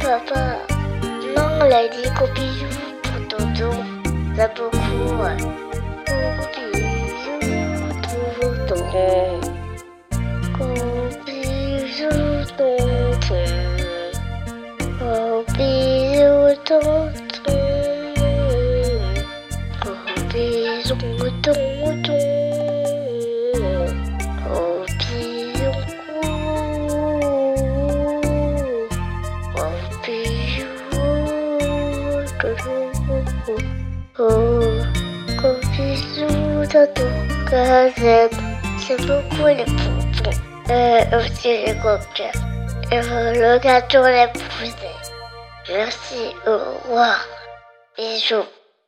Papa, non, elle a dit bisous pour tonton. Ça beaucoup. Gros bisous pour tonton. Bisous tonton. Bisous tonton. Bisous tonton. Oh, bisous tonton. J'aime. J'aime beaucoup les poupons. Euh, aussi les coquins. Et le gâteau les poussés. Merci, au revoir. Bisous.